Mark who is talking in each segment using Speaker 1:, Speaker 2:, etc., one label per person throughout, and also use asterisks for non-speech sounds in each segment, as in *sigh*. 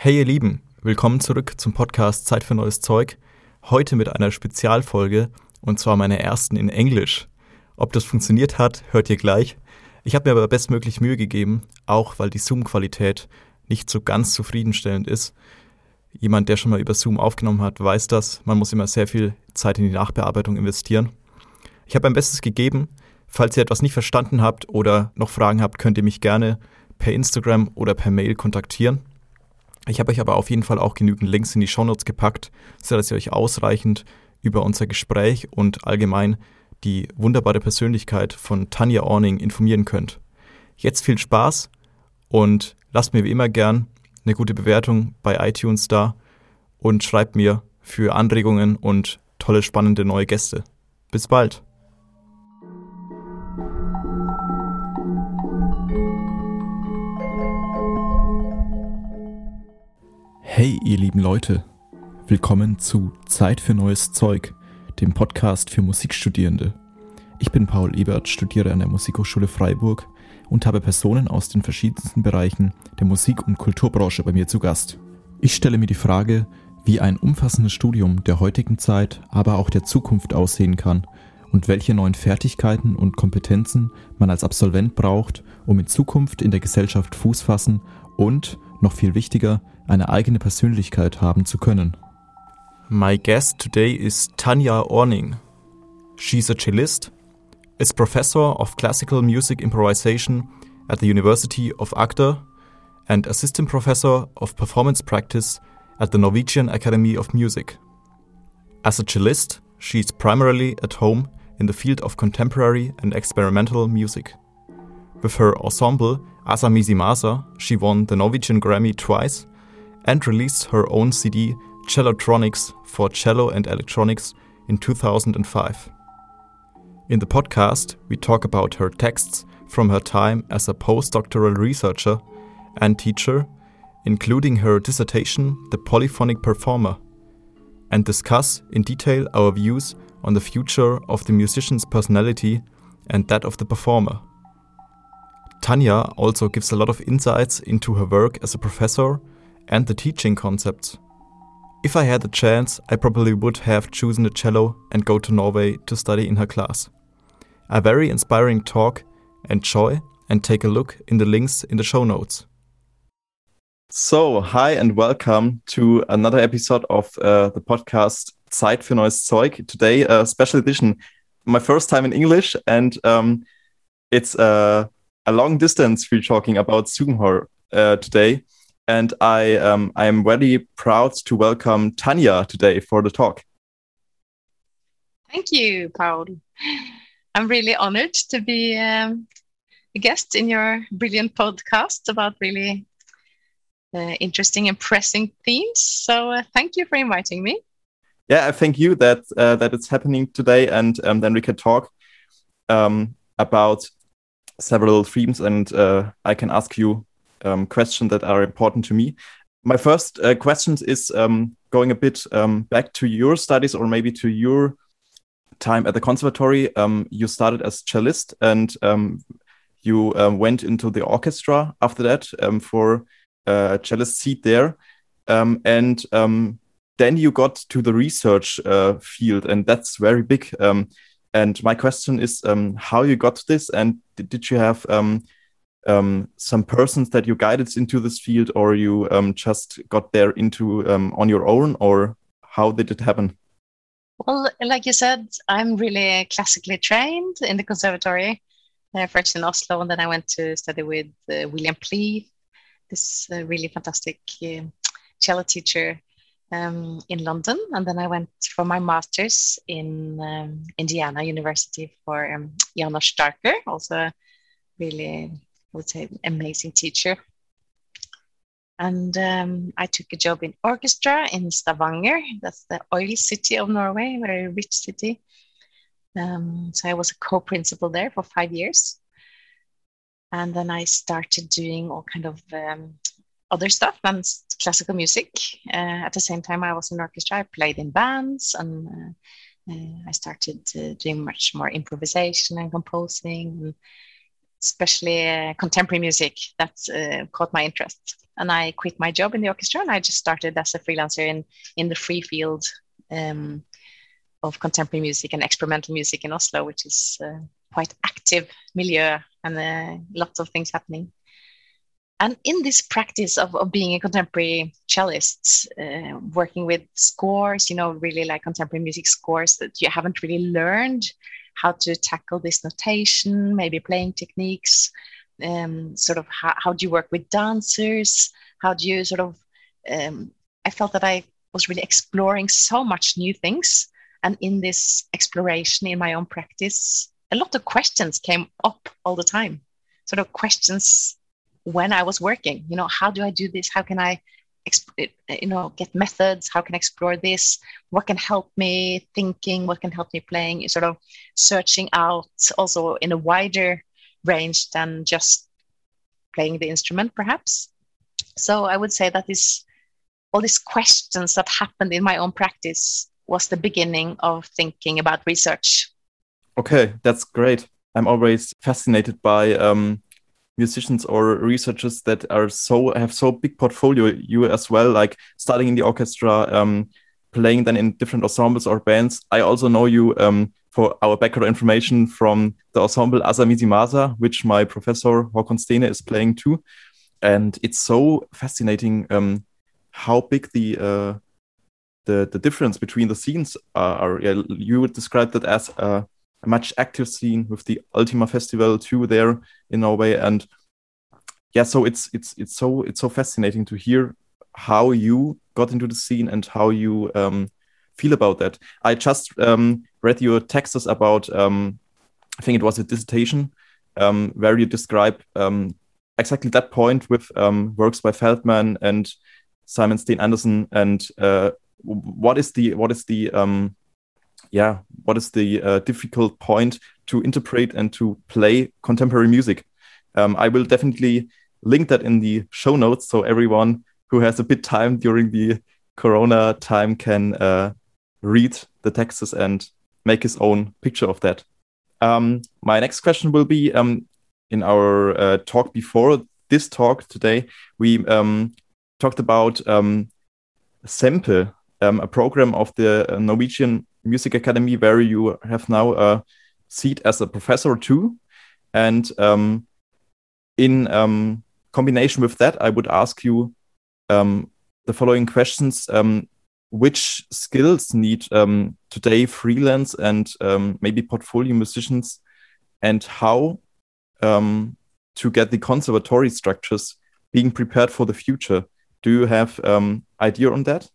Speaker 1: Hey ihr Lieben, willkommen zurück zum Podcast Zeit für neues Zeug. Heute mit einer Spezialfolge und zwar meiner ersten in Englisch. Ob das funktioniert hat, hört ihr gleich. Ich habe mir aber bestmöglich Mühe gegeben, auch weil die Zoom-Qualität nicht so ganz zufriedenstellend ist. Jemand, der schon mal über Zoom aufgenommen hat, weiß das. Man muss immer sehr viel Zeit in die Nachbearbeitung investieren. Ich habe mein Bestes gegeben. Falls ihr etwas nicht verstanden habt oder noch Fragen habt, könnt ihr mich gerne per Instagram oder per Mail kontaktieren. Ich habe euch aber auf jeden Fall auch genügend Links in die Shownotes gepackt, sodass ihr euch ausreichend über unser Gespräch und allgemein die wunderbare Persönlichkeit von Tanja Orning informieren könnt. Jetzt viel Spaß und lasst mir wie immer gern eine gute Bewertung bei iTunes da und schreibt mir für Anregungen und tolle spannende neue Gäste. Bis bald! Hey ihr lieben Leute, willkommen zu Zeit für neues Zeug, dem Podcast für Musikstudierende. Ich bin Paul Ebert, studiere an der Musikhochschule Freiburg und habe Personen aus den verschiedensten Bereichen der Musik- und Kulturbranche bei mir zu Gast. Ich stelle mir die Frage, wie ein umfassendes Studium der heutigen Zeit, aber auch der Zukunft aussehen kann und welche neuen Fertigkeiten und Kompetenzen man als Absolvent braucht, um in Zukunft in der Gesellschaft Fuß fassen und, noch viel wichtiger, eine eigene Persönlichkeit haben zu können. My guest today is Tanja Orning. She's a cellist, is professor of classical music improvisation at the University of Agder and assistant professor of performance practice at the Norwegian Academy of Music. As a cellist, she is primarily at home in the field of contemporary and experimental music. With her ensemble Asamisi she won the Norwegian Grammy twice and released her own CD Cellotronics for Cello and Electronics in 2005. In the podcast, we talk about her texts from her time as a postdoctoral researcher and teacher, including her dissertation, The Polyphonic Performer, and discuss in detail our views on the future of the musician's personality and that of the performer. Tanja also gives a lot of insights into her work as a professor and the teaching concepts. If I had the chance, I probably would have chosen the cello and go to Norway to study in her class. A very inspiring talk. Enjoy and take a look in the links in the show notes. So, hi and welcome to another episode of uh, the podcast Zeit für neues Zeug. Today, a special edition, my first time in English, and um, it's uh, a long distance we're talking about Sugenhor uh, today. And I um, I am very proud to welcome Tanja today for the talk.
Speaker 2: Thank you, Paul. I'm really honored to be um, a guest in your brilliant podcast about really uh, interesting and pressing themes. So uh, thank you for inviting me.
Speaker 1: Yeah, I thank you that uh, that it's happening today, and um, then we can talk um, about several themes, and uh, I can ask you um, questions that are important to me. My first uh, question is um, going a bit um, back to your studies or maybe to your time at the conservatory. Um, you started as cellist and um, you um, went into the orchestra after that for a cellist seat there. and then you got to the research uh, field, and that's very big. and my question is how you got this, and did, did you have um, some persons that you guided into this field, or you um, just got there into um, on your own, or how did it happen?
Speaker 2: Well, like you said, I'm really classically trained in the conservatory. Uh, first in Oslo, and then I went to study with uh, William Pleeth, this uh, really fantastic uh, cello teacher um, in London. And then I went for my master's in um, Indiana University for um, Janos Starker, also really would an amazing teacher. And um, I took a job in orchestra in Stavanger. That's the oil city of Norway, very rich city. Um, so I was a co-principal there for five years. And then I started doing all kind of um, other stuff and classical music. Uh, at the same time, I was in orchestra. I played in bands and uh, uh, I started uh, doing much more improvisation and composing. And especially uh, contemporary music that uh, caught my interest. and I quit my job in the orchestra and I just started as a freelancer in in the free field um, of contemporary music and experimental music in Oslo, which is uh, quite active milieu and uh, lots of things happening. And in this practice of, of being a contemporary cellist, uh, working with scores, you know, really like contemporary music scores that you haven't really learned how to tackle this notation, maybe playing techniques, um, sort of how, how do you work with dancers? How do you sort of, um, I felt that I was really exploring so much new things. And in this exploration in my own practice, a lot of questions came up all the time, sort of questions when I was working. You know, how do I do this? How can I, you know, get methods? How can I explore this? What can help me thinking? What can help me playing? Sort of searching out also in a wider range than just playing the instrument, perhaps. So I would say that this all these questions that happened in my own practice was the beginning of thinking about research.
Speaker 1: Okay, that's great. I'm always fascinated by um, musicians or researchers that are so have so big portfolio. You as well, like starting in the orchestra, um, playing then in different ensembles or bands. I also know you um, for our background information from the ensemble Asa Masa, which my professor Håkon Stene is playing too. And it's so fascinating um, how big the uh, the the difference between the scenes are. You would describe that as a, much active scene with the Ultima Festival too there in Norway, and yeah, so it's it's it's so it's so fascinating to hear how you got into the scene and how you um, feel about that. I just um, read your texts about, um, I think it was a dissertation, um, where you describe um, exactly that point with um, works by Feldman and Simon Steen Andersen, and uh, what is the what is the um, yeah what is the uh, difficult point to interpret and to play contemporary music. I will definitely link that in the show notes so everyone who has a bit time during the corona time can uh, read the texts and make his own picture of that. Um, my next question will be um, in our uh, talk before this talk today, we um, talked about um, CEMPE, um, a program of the uh, Norwegian Music Academy where you have now a seat as a professor too. And um, in um, combination with that, I would ask you um, the following questions. Um, which skills need um, today freelance and um, maybe portfolio musicians and how to get the conservatory structures being prepared for the future do you have idea on that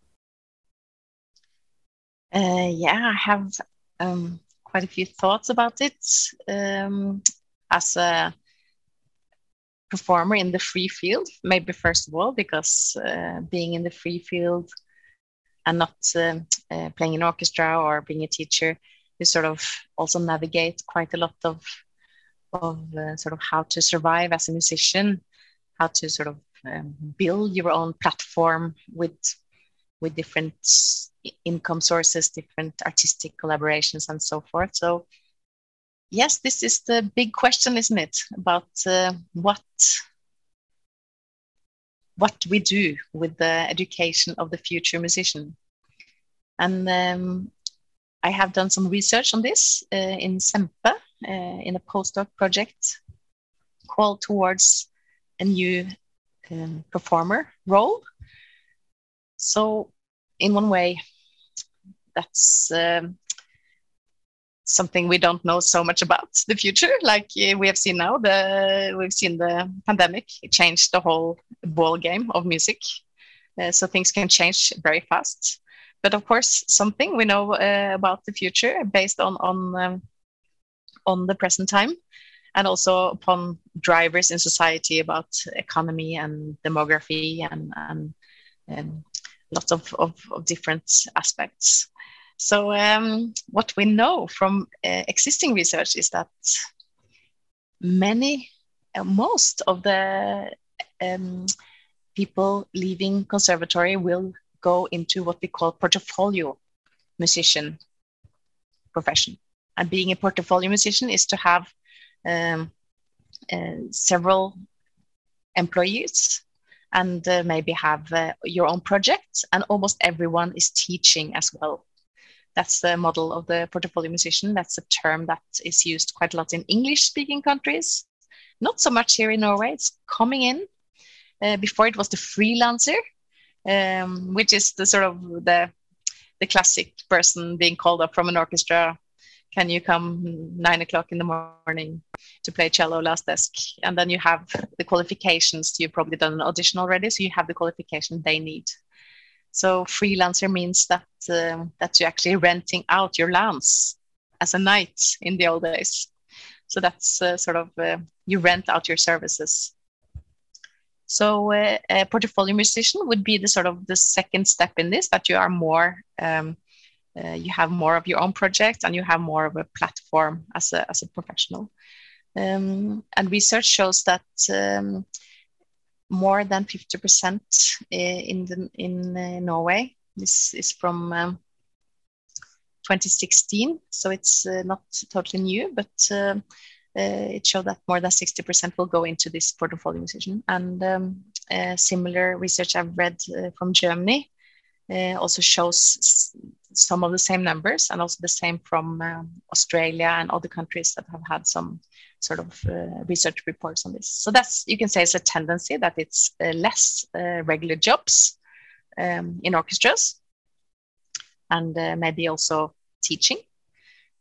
Speaker 2: uh, yeah i have um, quite a few thoughts about it. Um, as a performer in the free field maybe first of all because uh, being in the free field and not uh, uh, playing in orchestra or being a teacher, you sort of also navigate quite a lot of of uh, sort of how to survive as a musician, how to sort of um, build your own platform with with different income sources, different artistic collaborations, and so forth. So, yes, this is the big question, isn't it? About uh, what what we do with the education of the future musician. And um, I have done some research on this uh, in CEMPE uh, in a postdoc project called Towards a New um, Performer Role. So, in one way, that's um, something we don't know so much about *laughs* the future like uh, we have seen now the we've seen the pandemic change the whole ball game of music. Uh, so things can change very fast. But of course something we know uh, about the future based on on um, on the present time and also upon drivers in society about economy and demography and, and, and lots of, of, of different aspects so um, what we know from uh, existing research is that many, uh, most of the um, people leaving conservatory will go into what we call portfolio musician profession. And being a portfolio musician is to have um, uh, several employees and uh, maybe have uh, your own project. And almost everyone is teaching as well. That's the model of the portfolio musician. That's a term that is used quite a lot in English speaking countries. Not so much here in Norway. It's coming in. Uh, before it was the freelancer, um, which is the sort of the the classic person being called up from an orchestra can you come nine o'clock in the morning to play cello last desk? And then you have the qualifications. You've probably done an audition already so you have the qualification they need. So freelancer means that uh, that you're actually renting out your lands as a knight in the old days. So that's uh, sort of uh, you rent out your services. So uh, a portfolio musician would be the sort of the second step in this that you are more um, uh, you have more of your own project and you have more of a platform as a, as a professional. Um, and research shows that um, more than 50% in, the, in uh, Norway, this is from um, 2016, so it's uh, not totally new, but uh, uh, it showed that more than 60% will go into this portfolio decision. And um, similar research I've read uh, from Germany uh, also shows some of the same numbers and also the same from um, Australia and other countries that have had some sort of uh, research reports on this. So that's, you can say it's a tendency that it's uh, less uh, regular jobs um, in orchestras and uh, maybe also teaching.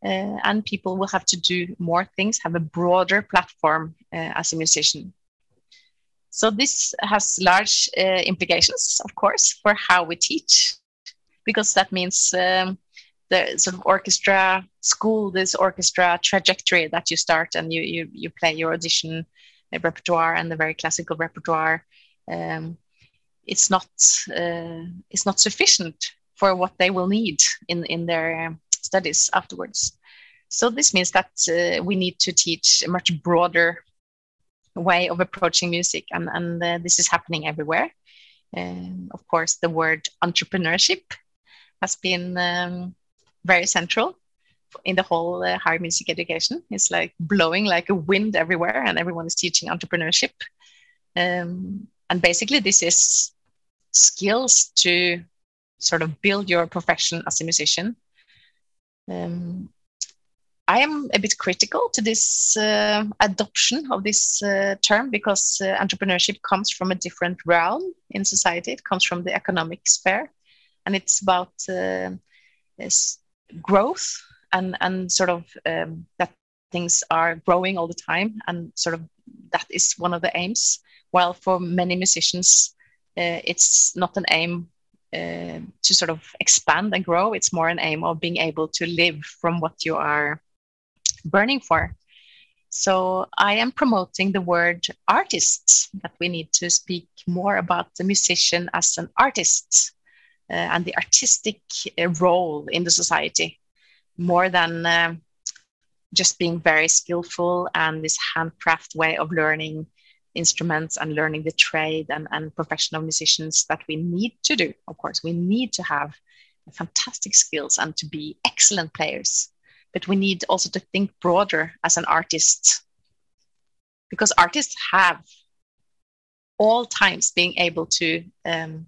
Speaker 2: Uh, and people will have to do more things, have a broader platform as a musician so this has large uh, implications, of course, for how we teach, because that means um, the sort of orchestra school, this orchestra trajectory that you start and you you, you play your audition repertoire and the very classical repertoire. Um, it's not uh, it's not sufficient for what they will need in in their studies afterwards. So this means that uh, we need to teach a much broader way of approaching music, and, and uh, this is happening everywhere. Um, of course, the word entrepreneurship has been um, very central in the whole uh, higher music education. It's like blowing like a wind everywhere, and everyone is teaching entrepreneurship. Um, and basically, this is skills to sort of build your profession as a musician. Um, I am a bit critical to this uh, adoption of this uh, term because uh, entrepreneurship comes from a different realm in society. It comes from the economic sphere, and it's about uh, growth and and sort of um, that things are growing all the time, and sort of that is one of the aims. While for many musicians, uh, it's not an aim uh, to sort of expand and grow. It's more an aim of being able to live from what you are burning for. So I am promoting the word artist, that we need to speak more about the musician as an artist and the artistic uh, role in the society, more than uh, just being very skillful and this handcraft way of learning instruments and learning the trade and, and professional musicians that we need to do. Of course, we need to have fantastic skills and to be excellent players but we need also to think broader as an artist because artists have all times being able to um,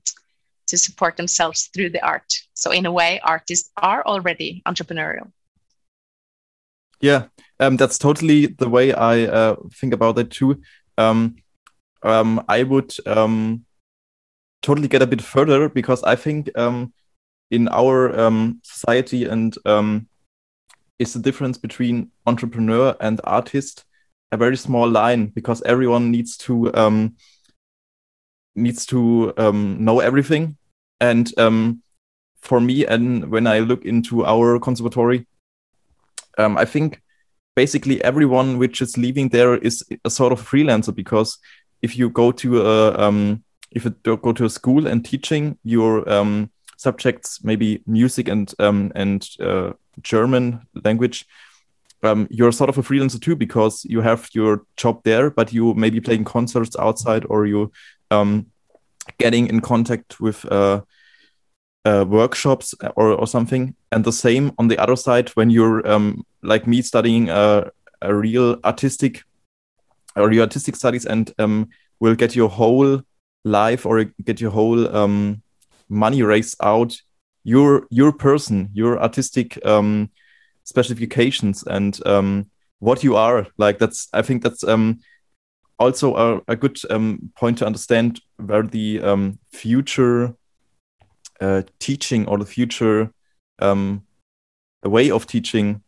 Speaker 2: to support themselves through the art. So in a way artists are already entrepreneurial.
Speaker 1: Yeah um, that's totally the way i uh, think about it too. Um, um, i would um, totally get a bit further because i think um, in our um, society and is the difference between entrepreneur and artist a very small line because everyone needs to um, needs to um, know everything. And um, for me and when i look into our conservatory um, i think basically everyone which is leaving there is a sort of freelancer because if you go to a um, if you go to a school and teaching your um, subjects maybe music and and uh, German language, um, you're sort of a freelancer too because you have your job there, but you may be playing concerts outside or you um, getting in contact with uh, uh, workshops or, or something. And the same on the other side when you're um, like me studying a, a real artistic or your artistic studies and um, will get your whole life or get your whole um, money raised out your your person, your artistic um, specifications, and um, what you are. Like that's I think that's um, also a, a good um, point to understand where the um, future uh, teaching or the future um, way of teaching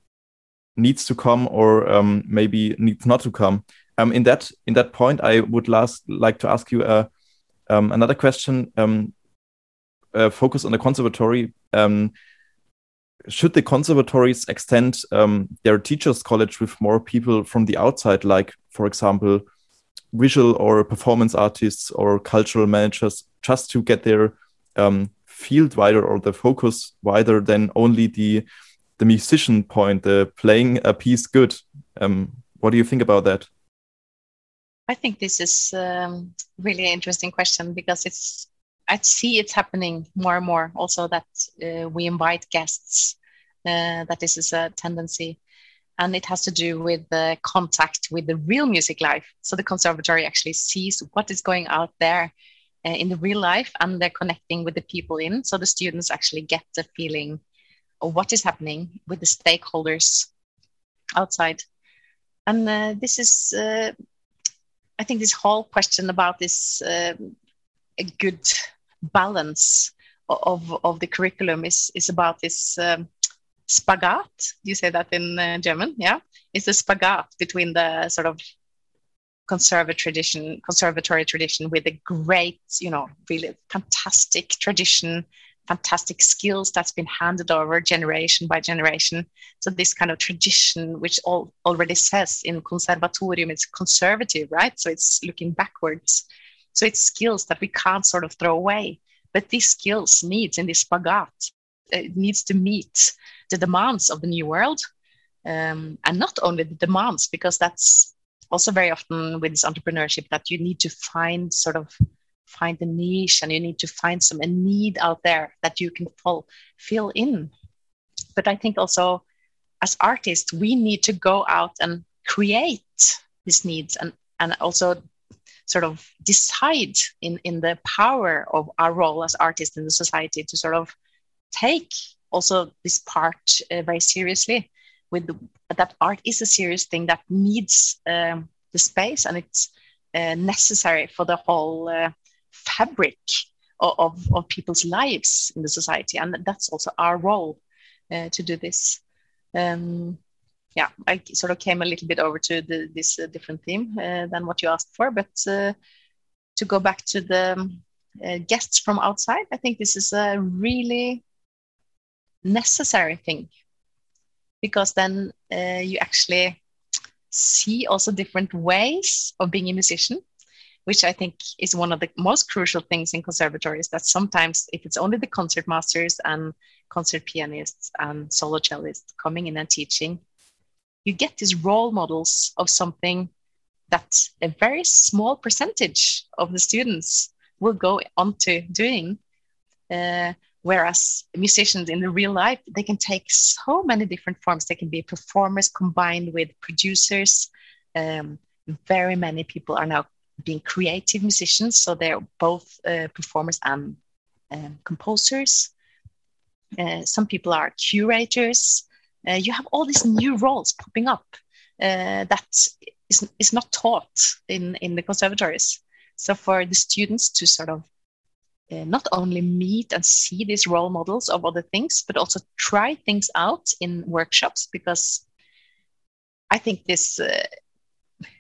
Speaker 1: needs to come or um, maybe needs not to come. Um, in that in that point, I would last like to ask you uh, um, another question. Uh, focus on the conservatory. Should the conservatories extend their teachers' college with more people from the outside, like, for example, visual or performance artists or cultural managers, just to get their um, field wider or the focus wider than only the the musician point, the playing a piece good? Um, what do you think about that?
Speaker 2: I think this is um, really interesting question because it's I see it's happening more and more. Also, that uh, we invite guests. Uh, that this is a tendency, and it has to do with the contact with the real music life. So the conservatory actually sees what is going out there uh, in the real life, and they're connecting with the people in. So the students actually get the feeling of what is happening with the stakeholders outside, and uh, this is. Uh, I think this whole question about this um, a good balance of, of the curriculum is, is about this um, spagat. You say that in uh, German, yeah? It's a spagat between the sort of conservative tradition, conservatory tradition with a great, you know, really fantastic tradition, fantastic skills that's been handed over generation by generation. So this kind of tradition, which all, already says in conservatorium, it's conservative, right? So it's looking backwards. So it's skills that we can't sort of throw away. But these skills needs in this spagat, it needs to meet the demands of the new world. Um, and not only the demands, because that's also very often with this entrepreneurship that you need to find sort of find a niche and you need to find some a need out there that you can fill, fill in. But I think also as artists, we need to go out and create these needs and, and also sort of decide in, in the power of our role as artists in the society to sort of take also this part uh, very seriously with the, that art is a serious thing that needs um, the space and it's uh, necessary for the whole uh, fabric of, of, of, people's lives in the society and that's also our role uh, to do this um, yeah, I sort of came a little bit over to the, this uh, different theme uh, than what you asked for. But to go back to the um, guests from outside, I think this is a really necessary thing because then uh, you actually see also different ways of being a musician which I think is one of the most crucial things in conservatories that sometimes if it's only the concert masters and concert pianists and solo cellists coming in and teaching, you get these role models of something that a very small percentage of the students will go on to doing. Uh, whereas musicians in the real life, they can take so many different forms. They can be performers combined with producers. Um, very many people are now being creative musicians, so they're both uh, performers and um, composers. Uh, some people are curators uh, you have all these new roles popping up uh, that is, is not taught in, in the conservatories. So for the students to sort of uh, not only meet and see these role models of other things, but also try things out in workshops because I think this, uh,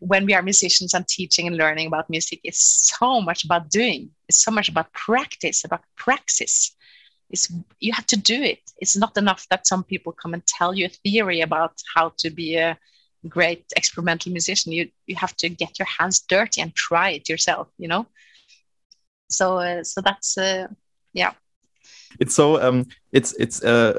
Speaker 2: when we are musicians and teaching and learning about music, is so much about doing. It's so much about practice, about praxis. Is you have to do it. It's not enough that some people come and tell you a theory about how to be a great experimental musician. You you have to get your hands dirty and try it yourself you know so uh, so that's uh, yeah.
Speaker 1: It's so um it's it's uh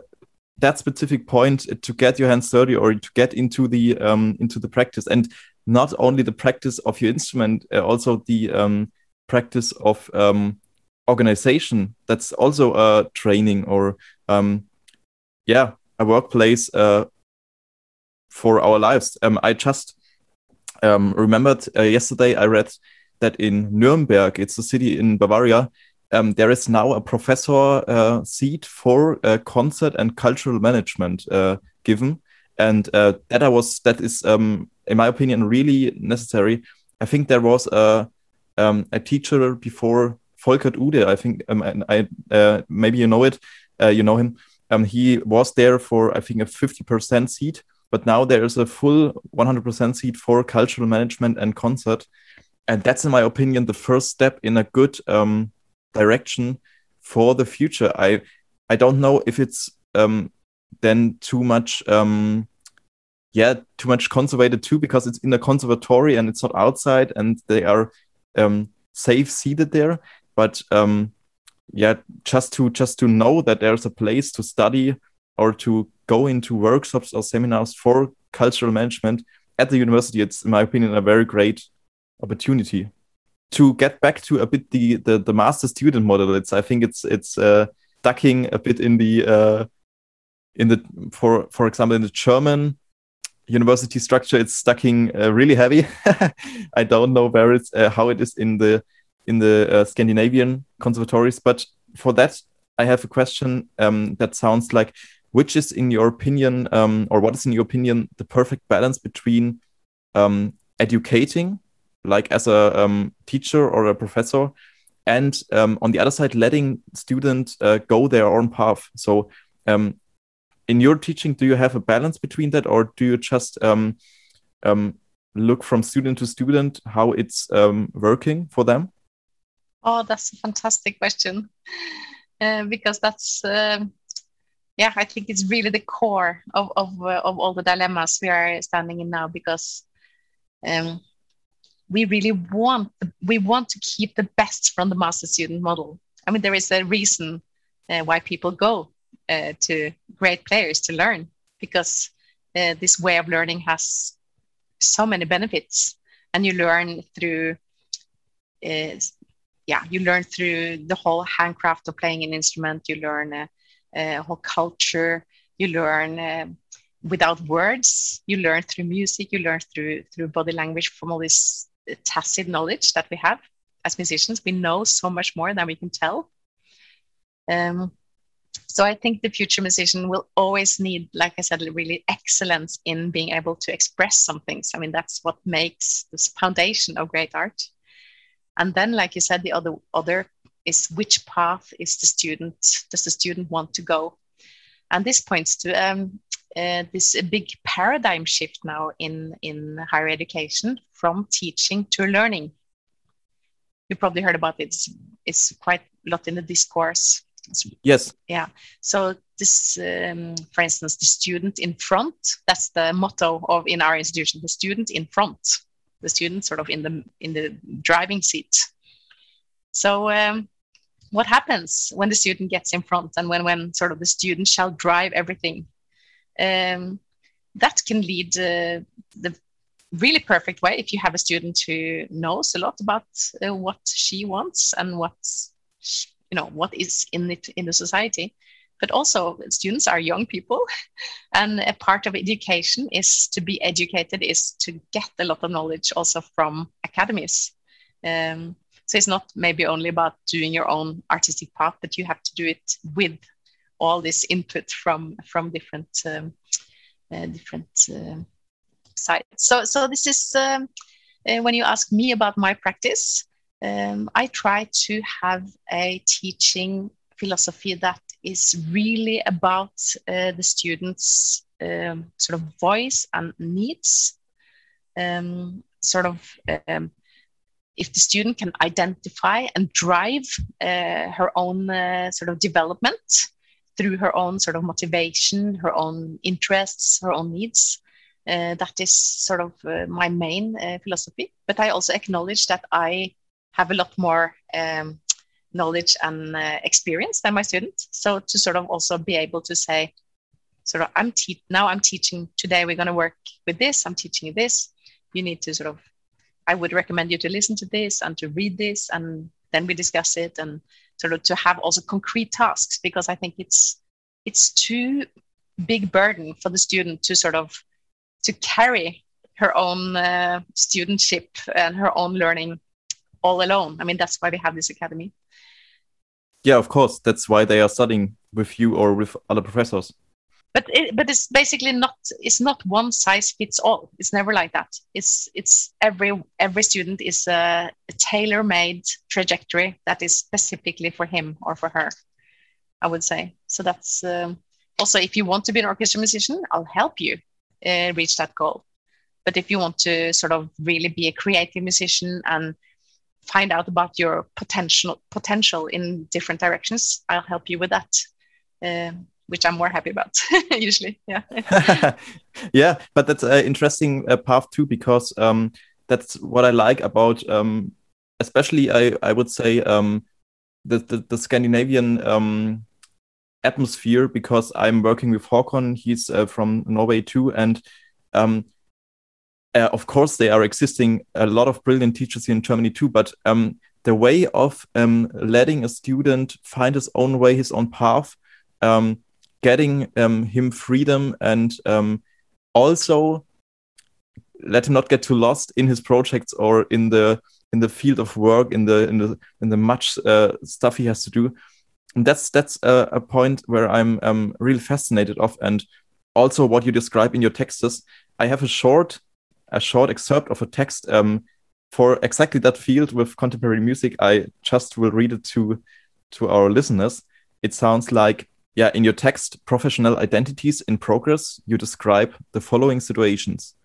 Speaker 1: that specific point to get your hands dirty or to get into the um into the practice. And not only the practice of your instrument uh, also the um practice of um organization. That's also a training or um, yeah a workplace uh, for our lives. Um, i just um, remembered uh, yesterday i read that in Nuremberg, it's a city in Bavaria, um, there is now a professor uh, seat for uh, concert and cultural management uh, given, and uh, that I was that is, um, in my opinion, really necessary. I think there was a um, a teacher before Volkert Ude. I think um, I uh, maybe you know it, uh, you know him. Um, he was there for I think a fifty percent seat, but now there is a full one hundred percent seat for cultural management and concert, and that's in my opinion the first step in a good um, direction for the future. I I don't know if it's um, then too much um, yeah too much conservated too because it's in a conservatory and it's not outside and they are um, safe seated there. But um, yeah, just to just to know that there's a place to study or to go into workshops or seminars for cultural management at the university, it's in my opinion a very great opportunity to get back to a bit the the, the master student model. It's i think it's it's uh, ducking a bit in the uh, in the for for example in the german university structure it's stucking uh, really heavy. *laughs* I don't know where it's uh, how it is in the in the uh, scandinavian conservatories but for that i have a question um, that sounds like which is in your opinion um, or what is in your opinion the perfect balance between um, educating like as a um, teacher or a professor and um, on the other side letting students uh, go their own path. So um, in your teaching do you have a balance between that or do you just um, um, look from student to student how it's um, working for them?
Speaker 2: Oh that's a fantastic question. *laughs* Uh, because that's yeah i think it's really the core of, of, uh, of all the dilemmas we are standing in now because um, we really want we want to keep the best from the master student model. I mean, there is a reason uh, why people go uh, to great players to learn because uh, this way of learning has so many benefits, and you learn through. Uh, yeah, you learn through the whole handcraft of playing an instrument. You learn a, a whole culture. You learn um, without words. You learn through music. You learn through through body language from all these tacit knowledge that we have as musicians. We know so much more than we can tell. Um, so I think the future musician will always need, like I said, really excellence in being able to express some things. I mean, that's what makes this foundation of great art. And then, like you said, the other other is which path is the student does the student want to go? And this points to um, uh, this big paradigm shift now in, in higher education from teaching to learning. You probably heard about it. It's, it's quite a lot in the discourse.
Speaker 1: Yes.
Speaker 2: Yeah. So this, um, for instance, the student in front. That's the motto of in our institution. The student in front. The student sort of in the in the driving seat. So um, what happens when the student gets in front and when when sort of the student shall drive everything? Um, that can lead uh, the really perfect way if you have a student who knows a lot about uh, what she wants and what's you know what is in it in the society. But also students are young people *laughs* and a part of education is to be educated is to get a lot of knowledge also from academies. Um, so it's not maybe only about doing your own artistic path but you have to do it with all this input from from different um, uh, different uh, sides. So so this is um, uh, when you ask me about my practice, um, I try to have a teaching philosophy that is really about uh, the students' um, sort of voice and needs. Um, sort of um, if the student can identify and drive uh, her own uh, sort of development through her own sort of motivation, her own interests, her own needs. Uh, that is sort of uh, my main uh, philosophy. But I also acknowledge that I have a lot more um, knowledge and uh, experience than my students. So to sort of also be able to say, sort of, I'm te- now I'm teaching today. We're going to work with this. I'm teaching you this. You need to sort of. I would recommend you to listen to this and to read this, and then we discuss it and sort of to have also concrete tasks because I think it's it's too big burden for the student to sort of to carry her own uh, studentship and her own learning all alone. I mean, that's why we have this academy.
Speaker 1: Yeah, of course. That's why they are studying with you or with other professors.
Speaker 2: But it, but it's basically not it's not one size fits all. It's never like that. It's it's every every student is a, a tailor made trajectory that is specifically for him or for her. I would say so. That's um, also if you want to be an orchestra musician, I'll help you uh, reach that goal. But if you want to sort of really be a creative musician and find out about your potential potential in different directions, I'll help you with that, uh, which I'm more happy about *laughs* usually. Yeah. *laughs*
Speaker 1: yeah, but that's an interesting uh, path too because um, that's what I like about, um, especially I I would say um, the, the, the Scandinavian um, atmosphere because I'm working with Håkon. He's uh, from Norway too, and um, uh, of course, there are existing a lot of brilliant teachers here in Germany too, but um, the way of um, letting a student find his own way, his own path, um, getting um, him freedom, and um, also let him not get too lost in his projects or in the in the field of work, in the in the in the much uh, stuff he has to do. And that's that's a, a point where I'm um, really fascinated of, and also what you describe in your texts. I have a short a short excerpt of a text um, for exactly that field with contemporary music. I just will read it to to our listeners. It sounds like, yeah, in your text, professional identities in progress, you describe the following situations.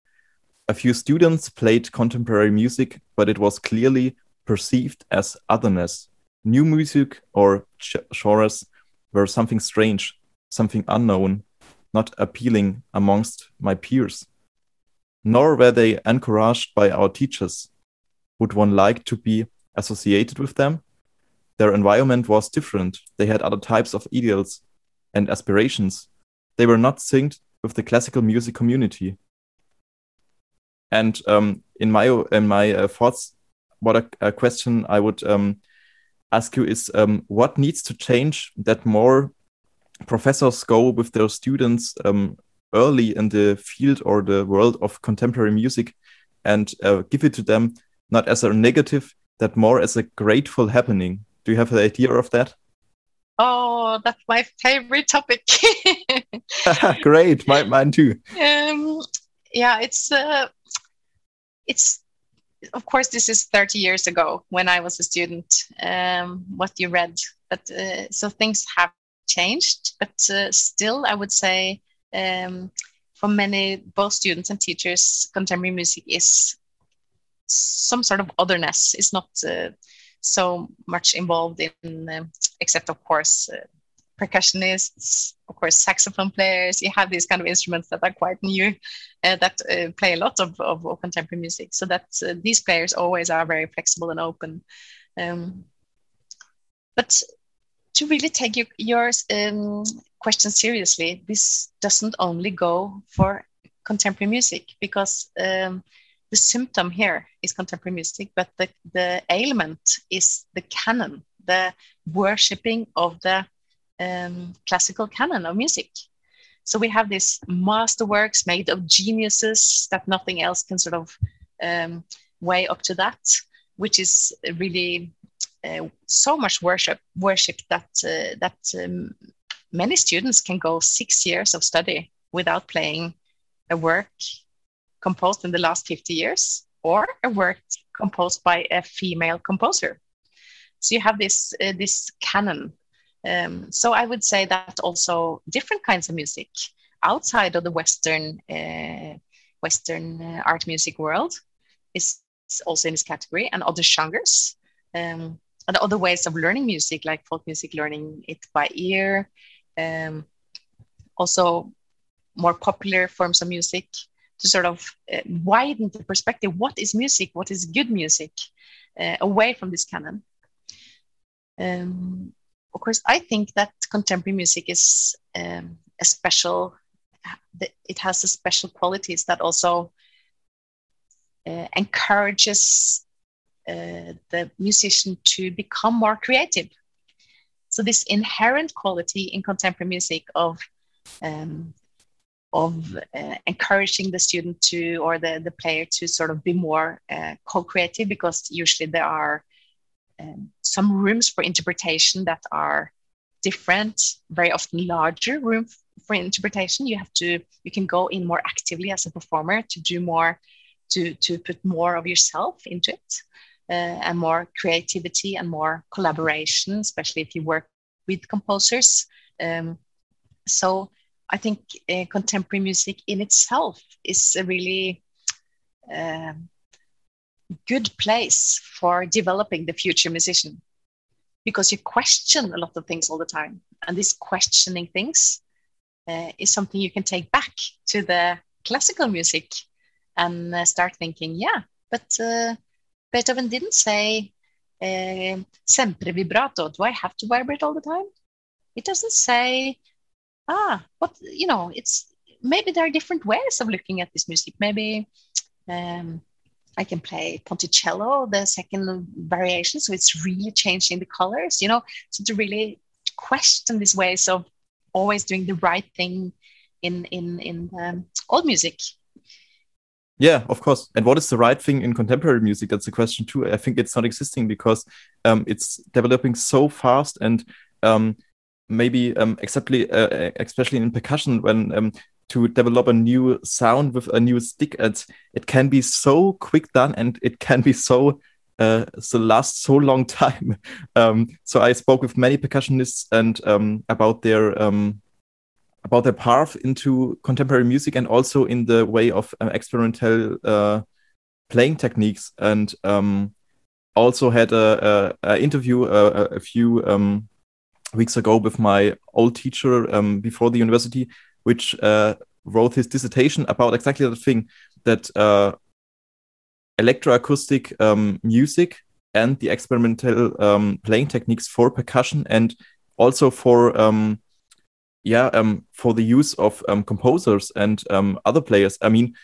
Speaker 1: A few students played contemporary music, but it was clearly perceived as otherness. New music or genres were something strange, something unknown, not appealing amongst my peers nor were they encouraged by our teachers. Would one like to be associated with them? Their environment was different. They had other types of ideals and aspirations. They were not synced with the classical music community. And um, in my in my uh, thoughts, what a, a, question I would um, ask you is um, what needs to change that more professors go with their students um, early in the field or the world of contemporary music and uh, give it to them not as a negative, that more as a grateful happening. Do you have an idea of that?
Speaker 2: Oh, that's my favorite topic. *laughs* *laughs*
Speaker 1: Great, my, mine too.
Speaker 2: Um, yeah, it's uh, it's of course this is 30 years ago when I was a student. Um, what you read, but uh, so things have changed, but uh, still, I would say um, for many both students and teachers, contemporary music is some sort of otherness. It's not uh, so much involved in, uh, except of course, uh, percussionists, of course, saxophone players. You have these kind of instruments that are quite new, uh, that uh, play a lot of, of, contemporary music. So that uh, these players always are very flexible and open. Um, but to really take your, your um, question seriously, this doesn't only go for contemporary music because um, the symptom here is contemporary music, but the, the ailment is the canon, the worshipping of the um, classical canon of music. So we have these masterworks made of geniuses that nothing else can sort of um, weigh up to that, which is really uh, so much worship worship that uh, that um, many students can go six years of study without playing a work composed in the last 50 years or a work composed by a female composer. So you have this, uh, this canon. Um, so I would say that also different kinds of music outside of the Western, uh, Western uh, art music world is also in this category and other genres. Um, and other ways of learning music, like folk music, learning it by ear, um, also more popular forms of music to sort of uh, widen the perspective. What is music? What is good music? Uh, away from this canon. Um, of course, I think that contemporary music is um, a special. It has a special qualities that also uh, encourages uh, the musician to become more creative so this inherent quality in contemporary music of um, of uh, encouraging the student to or the, the player to sort of be more uh, co-creative because usually there are um, some rooms for interpretation that are different very often larger room for interpretation. You have to you can go in more actively as a performer to do more to to put more of yourself into it uh, and more creativity and more collaboration especially if you work with composers. Um, so I think uh, contemporary music in itself is a really uh, good place for developing the future musician because you question a lot of things all the time. And this questioning things uh, is something you can take back to the classical music and uh, start thinking, yeah, but uh, Beethoven didn't say uh, sempre vibrato. Do I have to vibrate all the time? It doesn't say ah, what you know, it's maybe there are different ways of looking at this music. Maybe um, I can play Ponticello, the second variation, so it's really changing the colors. You know, so to really question these ways of always doing the right thing in in in um, old music.
Speaker 1: Yeah, of course. And what is the right thing in contemporary music? That's the question too. I think it's not existing because um, it's developing so fast and um, maybe um, exactly uh, especially in percussion when um, to develop a new sound with a new stick it it can be so quick done and it can be so uh, so last so long *laughs* time. Um, so i spoke with many percussionists and um, about their um, about their path into contemporary music and also in the way of uh, experimental uh, playing techniques. And um, also had a, a, a interview uh, a, a few um, weeks ago with my old teacher um, before the university, which uh, wrote his dissertation about exactly that thing that uh, electroacoustic um, music and the experimental um, playing techniques for percussion and also for um, yeah um, for the use of um, composers and um, other players. I mean,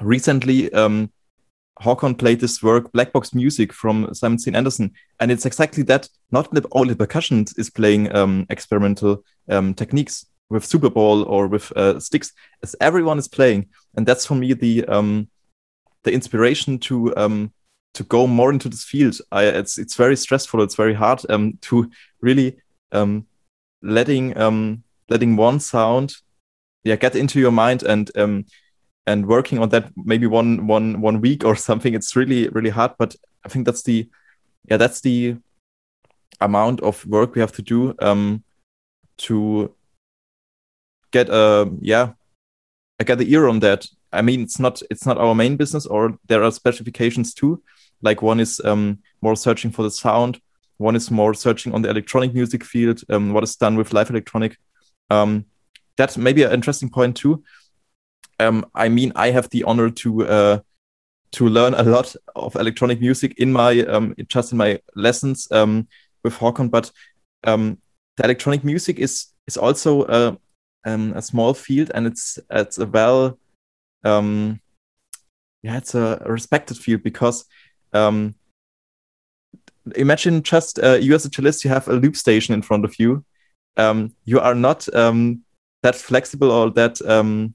Speaker 1: recently Håkon played this work, Black Box Music from Simon Steen Andersen, and it's exactly that. Not only percussion is playing experimental techniques with Super Ball or with uh, sticks, as everyone is playing, and that's for me the um, the inspiration to um, to go more into this field. I, it's it's very stressful. It's very hard um, to really um, letting letting one sound yeah get into your mind and and working on that maybe one one one week or *laughs* something it's really really hard but i think that's the yeah that's the amount of work we have to do um to get a yeah I get the ear on that. I mean it's not it's not our main business or there are specifications too. Like one is um more searching for the sound. One is more searching on the electronic music field um what is done with live electronic. Um that may be an interesting point too. Um, I mean, I have the honor to uh, to learn a lot of electronic music in my um, just in my lessons um, with Håkon. But um, the electronic music is is also a, um, a small field, and it's it's a well, um, yeah, it's a respected field because um, imagine just uh, you as a cellist, you have a loop station in front of you. Um, you are not um, that flexible or that um,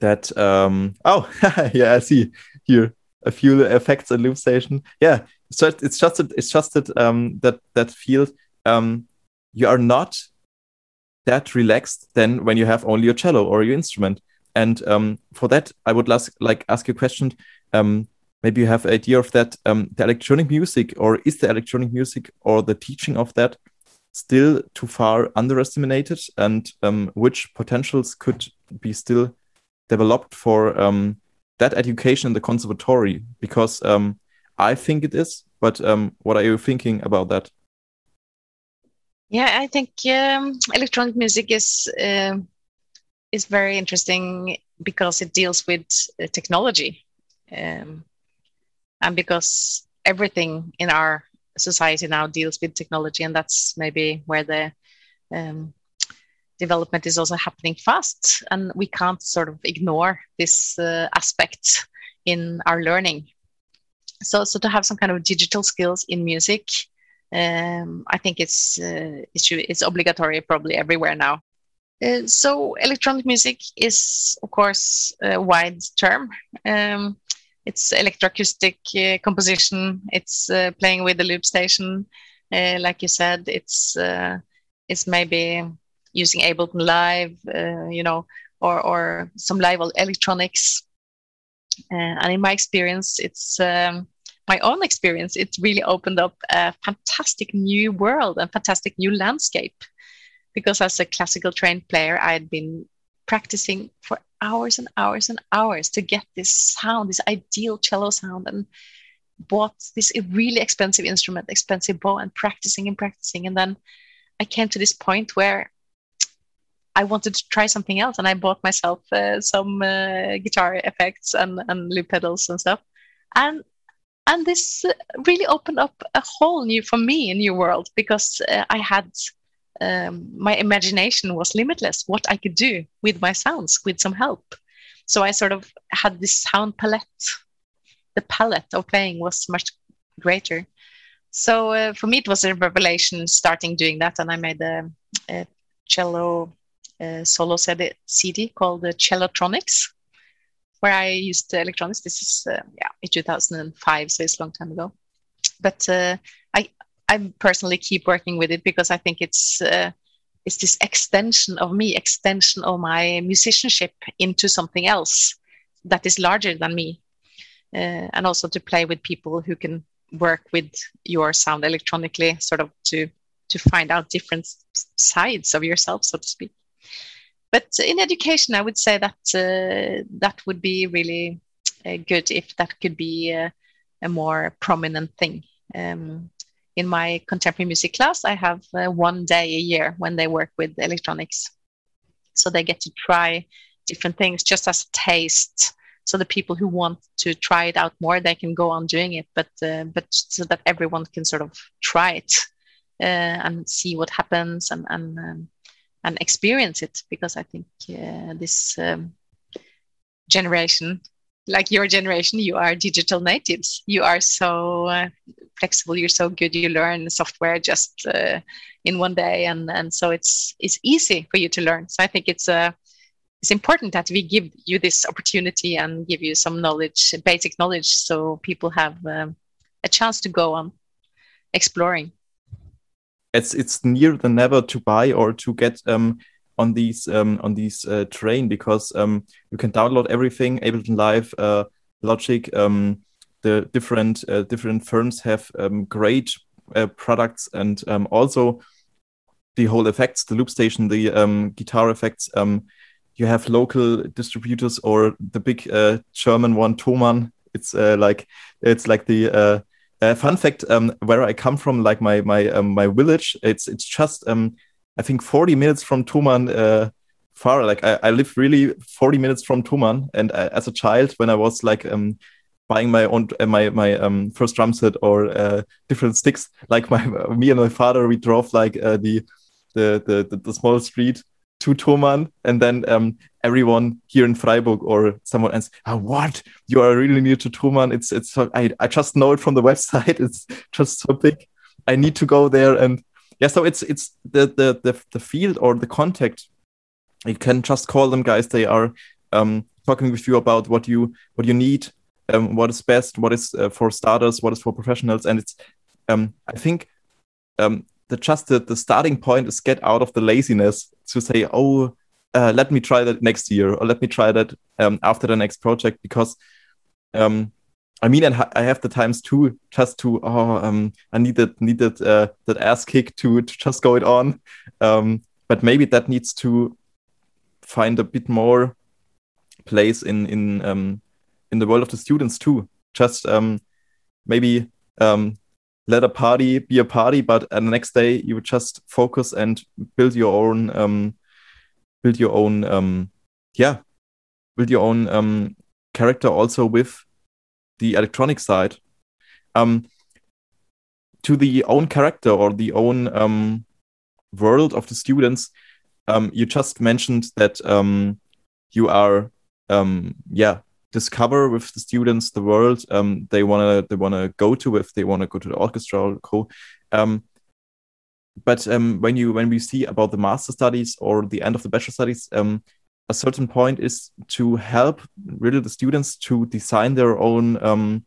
Speaker 1: that oh *laughs* yeah i see here. A few effects in loop station. Yeah it's just it's just it's just that um that that field. Um you are not that relaxed then when you have only your cello or your instrument and um for that i would like ask you a question um maybe you have an idea of that um the electronic music or is the electronic music or the teaching of that still too far underestimated and um, which potentials could be still developed for um, that education in the conservatory? Because um, I think it is, but what are you thinking about that?
Speaker 2: Yeah, I think um, electronic music is uh, is very interesting because it deals with uh, technology, um, and because everything in our society now deals with technology, and that's maybe where the um, development is also happening fast, and we can't sort of ignore this uh, aspect in our learning. So, so to have some kind of digital skills in music, um, I think it's uh, it's it's obligatory probably everywhere now. Uh, so electronic music is, of course, a wide term. Um, it's electroacoustic uh, composition. It's uh, playing with the loop station, uh, like you said. It's uh, it's maybe using Ableton Live, uh, you know, or or some live electronics. and in my experience, it's um, my own experience. It really opened up a fantastic new world and fantastic new landscape because as a classical trained player, I had been practicing for hours and hours and hours to get this sound, this ideal cello sound, and bought this really expensive instrument, expensive bow, and practicing and practicing. And then I came to this point where I wanted to try something else, and I bought myself uh, some uh, guitar effects and, and loop pedals and stuff. And and this really opened up a whole new for me a new world because uh, I had um, my imagination was limitless what i could do with my sounds with some help. So i sort of had this sound palette. The palette of playing was much greater. So uh, for me it was a revelation starting doing that and i made a, a cello uh, solo cd called the cellotronics where i used electronics this is uh, yeah in 2005 so it's a long time ago but uh, I, I personally keep working with it because I think it's uh, it's this extension of me, extension of my musicianship into something else that is larger than me, uh, and also to play with people who can work with your sound electronically, sort of to to find out different sides of yourself, so to speak. But in education, I would say that uh, that would be really uh, good if that could be a, a more prominent thing. Um, in my contemporary music class, I have uh, one day a year when they work with electronics. So they get to try different things just as a taste. So the people who want to try it out more, they can go on doing it, but uh, but so that everyone can sort of try it uh, and see what happens and and um, and experience it. Because I think uh, this um, generation like your generation, you are digital natives. You are so uh, flexible. You're so good. You learn software just uh, in one day, and and so it's it's easy for you to learn. So I think it's a uh, it's important that we give you this opportunity and give you some knowledge, basic knowledge, so people have um, a chance to go on exploring.
Speaker 1: It's it's near than never to buy or to get um, on these um, on these uh, train because um, you can download everything Ableton Live, uh, Logic. Um, the different uh, different firms have um, great uh, products and um, also the whole effects, the loop station, the um, guitar effects. you have local distributors or the big uh, German one, Thomann. It's uh, like it's like the uh, fun fact um, where I come from, like my my um, my village. It's it's just um, I think 40 minutes from Thomann uh, far. Like I, I live really 40 minutes from Thomann, And I, as a child, when I was like um, buying my own uh, my my um, first drum set or uh, different sticks, like my *laughs* me and my father, we drove like uh, the, the, the the small street to Thomann, and then um, everyone here in Freiburg or someone else, oh, what? You are really near to Thomann. It's it's I I just know it from the *laughs* website. It's just so big. I need to go there and yeah so it's it's the the the, the field or the contact you can just call them guys they are um, talking with you about what you what you need um, what is best what is uh, for starters what is for professionals and it's um, i think um, the just the, the starting point is get out of the laziness to say oh uh, let me try that next year or let me try that um, after the next project because um, I mean, and I have the times too, just to oh, um, I need that need that uh, that ass kick to to just go it on, um, but maybe that needs to find a bit more place in in um, in the world of the students too. Just um, maybe um, let a party be a party, but the next day you just focus and build your own um, build your own um, yeah build your own um, character also with the electronic side. Um, to the own character or the own um, world of the students um, you just mentioned that um, you are um, yeah discover with the students the world um, they want to they want to go to if they want to go to the orchestra or co but um, when you when we see about the master studies or the end of the bachelor studies, um, a certain point is to help really the students to design their own um,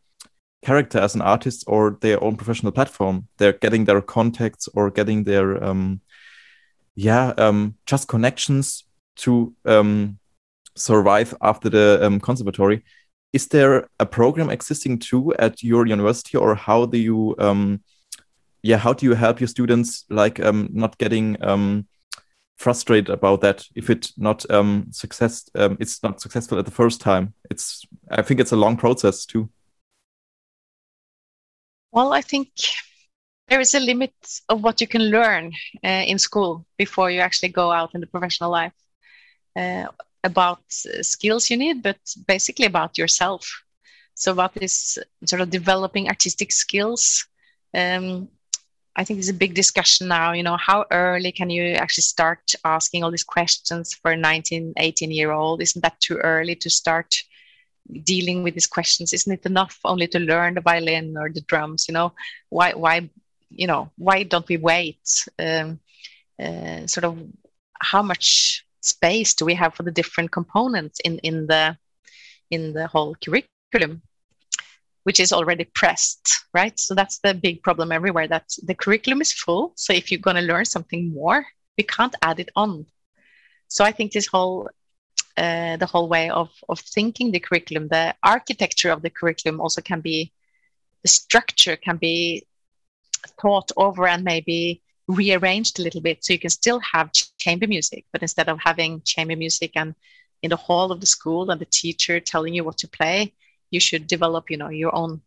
Speaker 1: character as an artist or their own professional platform. They're getting their contacts or getting their um, yeah um, just connections to um, survive after the conservatory. Is there a program existing too at your university, or how do you yeah how do you help your students like um, not getting um, frustrated about that if it not um, success um, it's not successful at the first time? It's i think it's a long process too.
Speaker 2: Well i think there is a limit of what you can learn uh, in school before you actually go out in the professional life. Uh, about skills you need but basically about yourself. So about this sort of developing artistic skills um, I think there's a big discussion now, you know, how early can you actually start asking all these questions for a 19, 18 year old? Isn't that too early to start dealing with these questions? Isn't it enough only to learn the violin or the drums? You know, why, why, you know, why don't we wait? Um, uh, sort of how much space do we have for the different components in, in the in the whole curriculum? Which is already pressed, right? So that's the big problem everywhere that the curriculum is full. So if you're going to learn something more, you can't add it on. So I think this whole uh, the whole way of of thinking the curriculum, the architecture of the curriculum also can be the structure can be thought over and maybe rearranged a little bit so you can still have chamber music but instead of having chamber music and in the hall of the school and the teacher telling you what to play you should develop you know your own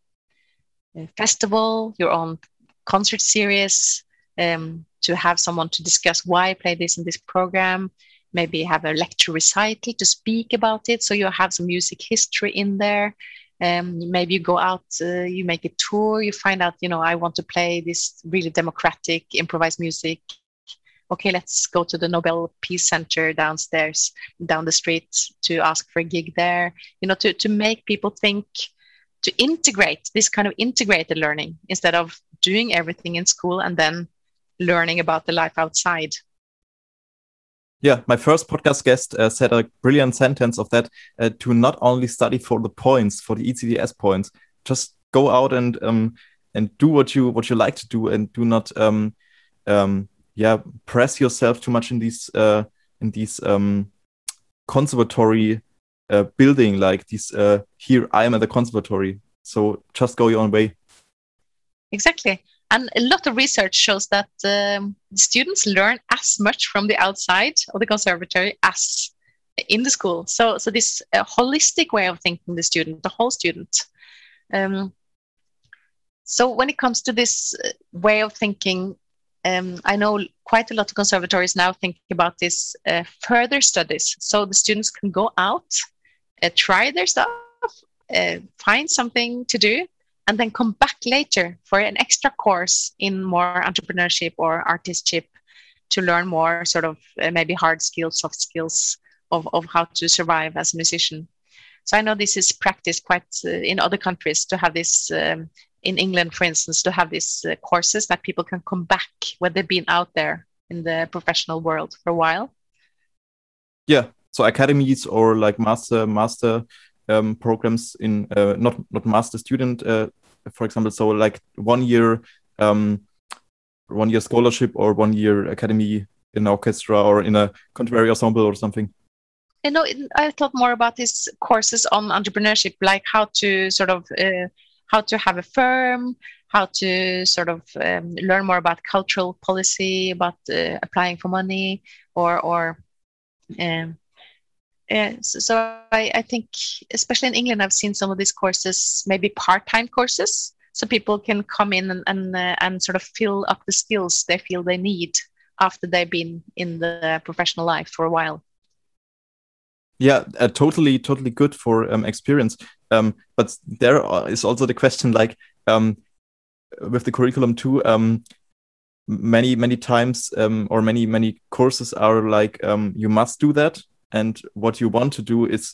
Speaker 2: festival your own concert series um, to have someone to discuss why I play this in this program maybe have a lecture recital to speak about it so you have some music history in there. Um, maybe you go out uh, you make a tour you find out you know i want to play this really democratic improvised music okay, let's go to the Nobel Peace Center downstairs, down the street to ask for a gig there, you know, to, to make people think, to integrate this kind of integrated learning instead of doing everything in school and then learning about the life outside.
Speaker 1: Yeah, my first podcast guest uh, said a brilliant sentence of that uh, to not only study for the points, for the ECTS points, just go out and um, and do what you what you like to do and do not um, um, yeah press yourself too much in these uh, in these um, conservatory uh, building like this uh, here i am at the conservatory. So just go your own way.
Speaker 2: Exactly. And a lot of research shows that um, students learn as much from the outside of the conservatory as in the school. So so this uh, holistic way of thinking the student the whole student. Um, so when it comes to this uh, way of thinking um, I know quite a lot of conservatories now think about this uh, further studies. So the students can go out, uh, try their stuff, uh, find something to do, and then come back later for an extra course in more entrepreneurship or artistship to learn more sort of uh, maybe hard skills, soft skills of, of how to survive as a musician. So I know this is practiced quite uh, in other countries to have this um, in England, for instance, to have these uh, courses that people can come back when they've been out there in the professional world for a while.
Speaker 1: Yeah, so academies or like master master um, programs in uh, not not master student, uh, for example. So like one year um, one year scholarship or one year academy in orchestra or in a contemporary ensemble or something.
Speaker 2: You know, I thought more about these courses on entrepreneurship, like how to sort of uh, how to have a firm, how to sort of um, learn more about cultural policy, about uh, applying for money, or or. Um, uh, so, so I, I think, especially in England, I've seen some of these courses, maybe part-time courses, so people can come in and and, uh, and sort of fill up the skills they feel they need after they've been in the professional life for a while
Speaker 1: yeah uh, totally totally good for um, experience um, but there is also the question like um, with the curriculum too um, many many times um, or many many courses are like um, you must do that and what you want to do is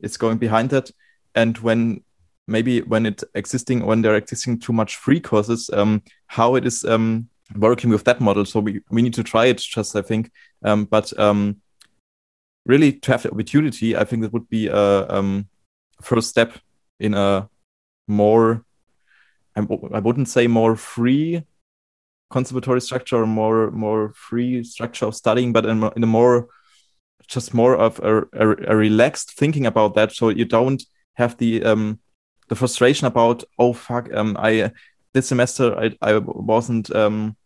Speaker 1: is going behind that and when maybe when it existing when there are existing too much free courses how it is working with that model. So we, we need to try it just, I think. But really to have the opportunity, I think that would be a um, first step in a more, I w- I wouldn't say more free conservatory structure or more more free structure of studying, but in, in a more just more of a, a, a, relaxed thinking about that. So you don't have the um the frustration about oh fuck um I this semester I I wasn't um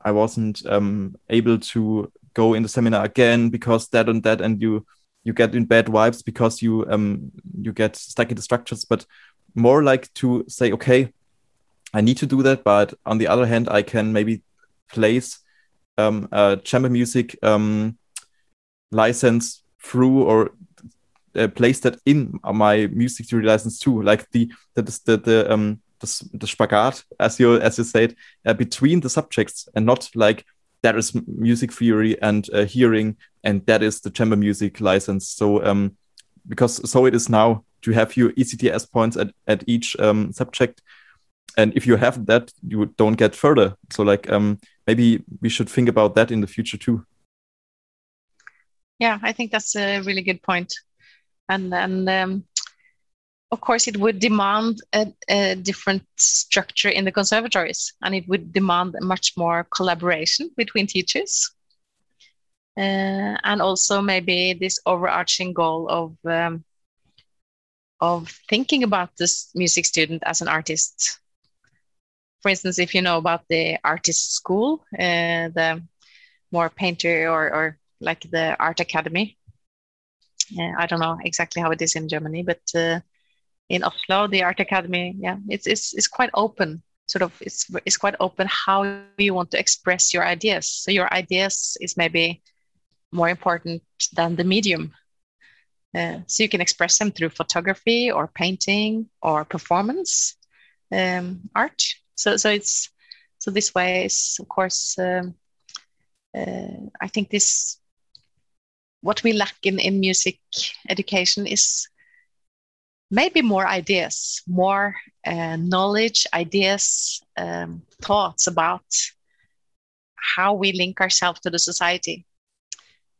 Speaker 1: I wasn't um able to go in the seminar again because that and that and you you get in bad vibes because you um you get stuck in the structures but more like to say okay i need to do that but on the other hand i can maybe place um a chamber music um license through or uh, place that in my music theory license too like the the the, the um the, the spagat as you as you said uh, between the subjects and not like that is music theory and uh, hearing, and that is the chamber music license. So um, because so it is now to have your ECTS points at, at each um, subject. And if you have that, you don't get further. So like um, maybe we should think about that in the future too.
Speaker 2: Yeah, I think that's a really good point. And and um, of course, it would demand a, a, different structure in the conservatories, and it would demand much more collaboration between teachers. Uh, and also maybe this overarching goal of um, of thinking about this music student as an artist. For instance, if you know about the artist school, uh, the more painter or, or like the art academy. Uh, I don't know exactly how it is in Germany, but uh, in Oslo, the Art Academy, yeah, it's, it's, it's quite open. Sort of, it's, it's quite open how you want to express your ideas. So your ideas is maybe more important than the medium. Uh, so you can express them through photography or painting or performance um, art. So, so it's so this way is of course. Um, uh, I think this what we lack in in music education is maybe more ideas, more uh, knowledge, ideas, um, thoughts about how we link ourselves to the society.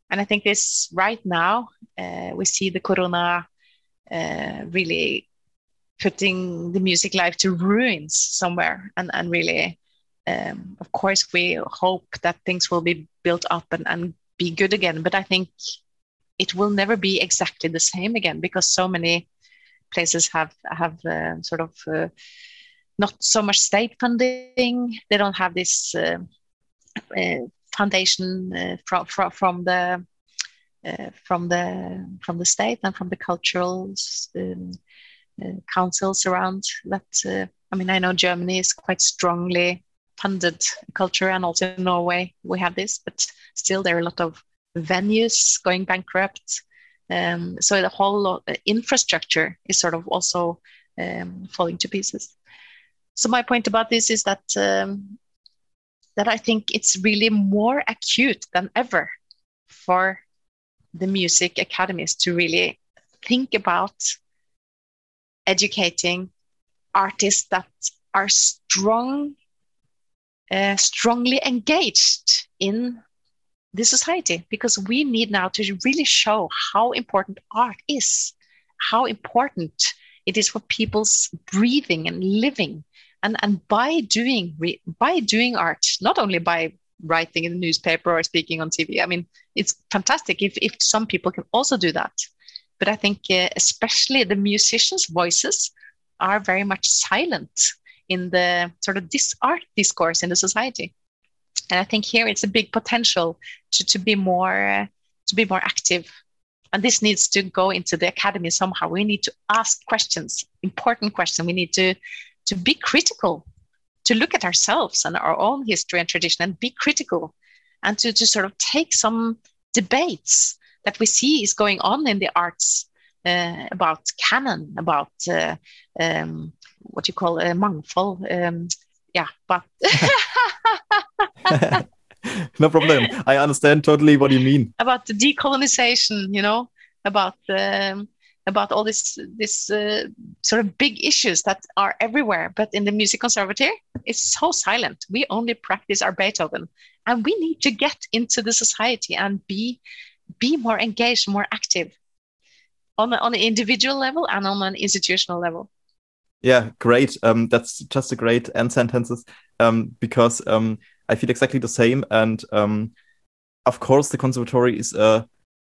Speaker 2: And I think this right now, uh, we see the corona uh, really putting the music life to ruins somewhere. And, and really, um, of course, we hope that things will be built up and, and be good again. But I think it will never be exactly the same again because so many places have have uh, sort of uh, not so much state funding. They don't have this uh, uh foundation uh, from from from the uh, from the from the state and from the cultural um, councils around. That I mean, I know Germany is quite strongly funded culture, and also in Norway we have this, but still there are a lot of venues going bankrupt. Um, so the whole infrastructure is sort of also um, falling to pieces. So my point about this is that um, that I think it's really more acute than ever for the music academies to really think about educating artists that are strong, uh, strongly engaged in the society because we need now to really show how important art is, how important it is for people's breathing and living. And, and by doing by doing art, not only by writing in the newspaper or speaking on TV, I mean, it's fantastic if, if some people can also do that. But I think uh, especially the musicians' voices are very much silent in the sort of this art discourse in the society and I think here it's a big potential to, to be more to be more active. And this needs to go into the academy somehow. We need to ask questions, important questions. We need to to be critical, to look at ourselves and our own history and tradition and be critical and to, to sort of take some debates that we see is going on in the arts uh, about canon, about uh, um, what you call a mangfold. Um, yeah, but *laughs* *laughs*
Speaker 1: no problem. I understand totally what you mean
Speaker 2: about the decolonization. You know, about um, about all this this uh, sort of big issues that are everywhere. But in the music conservatory, it's so silent. We only practice our Beethoven, and we need to get into the society and be be more engaged, more active on on an individual level and on an institutional level.
Speaker 1: Yeah, great. Um, that's just a great end sentences um, because um, I feel exactly the same. And um, of course, the conservatory is a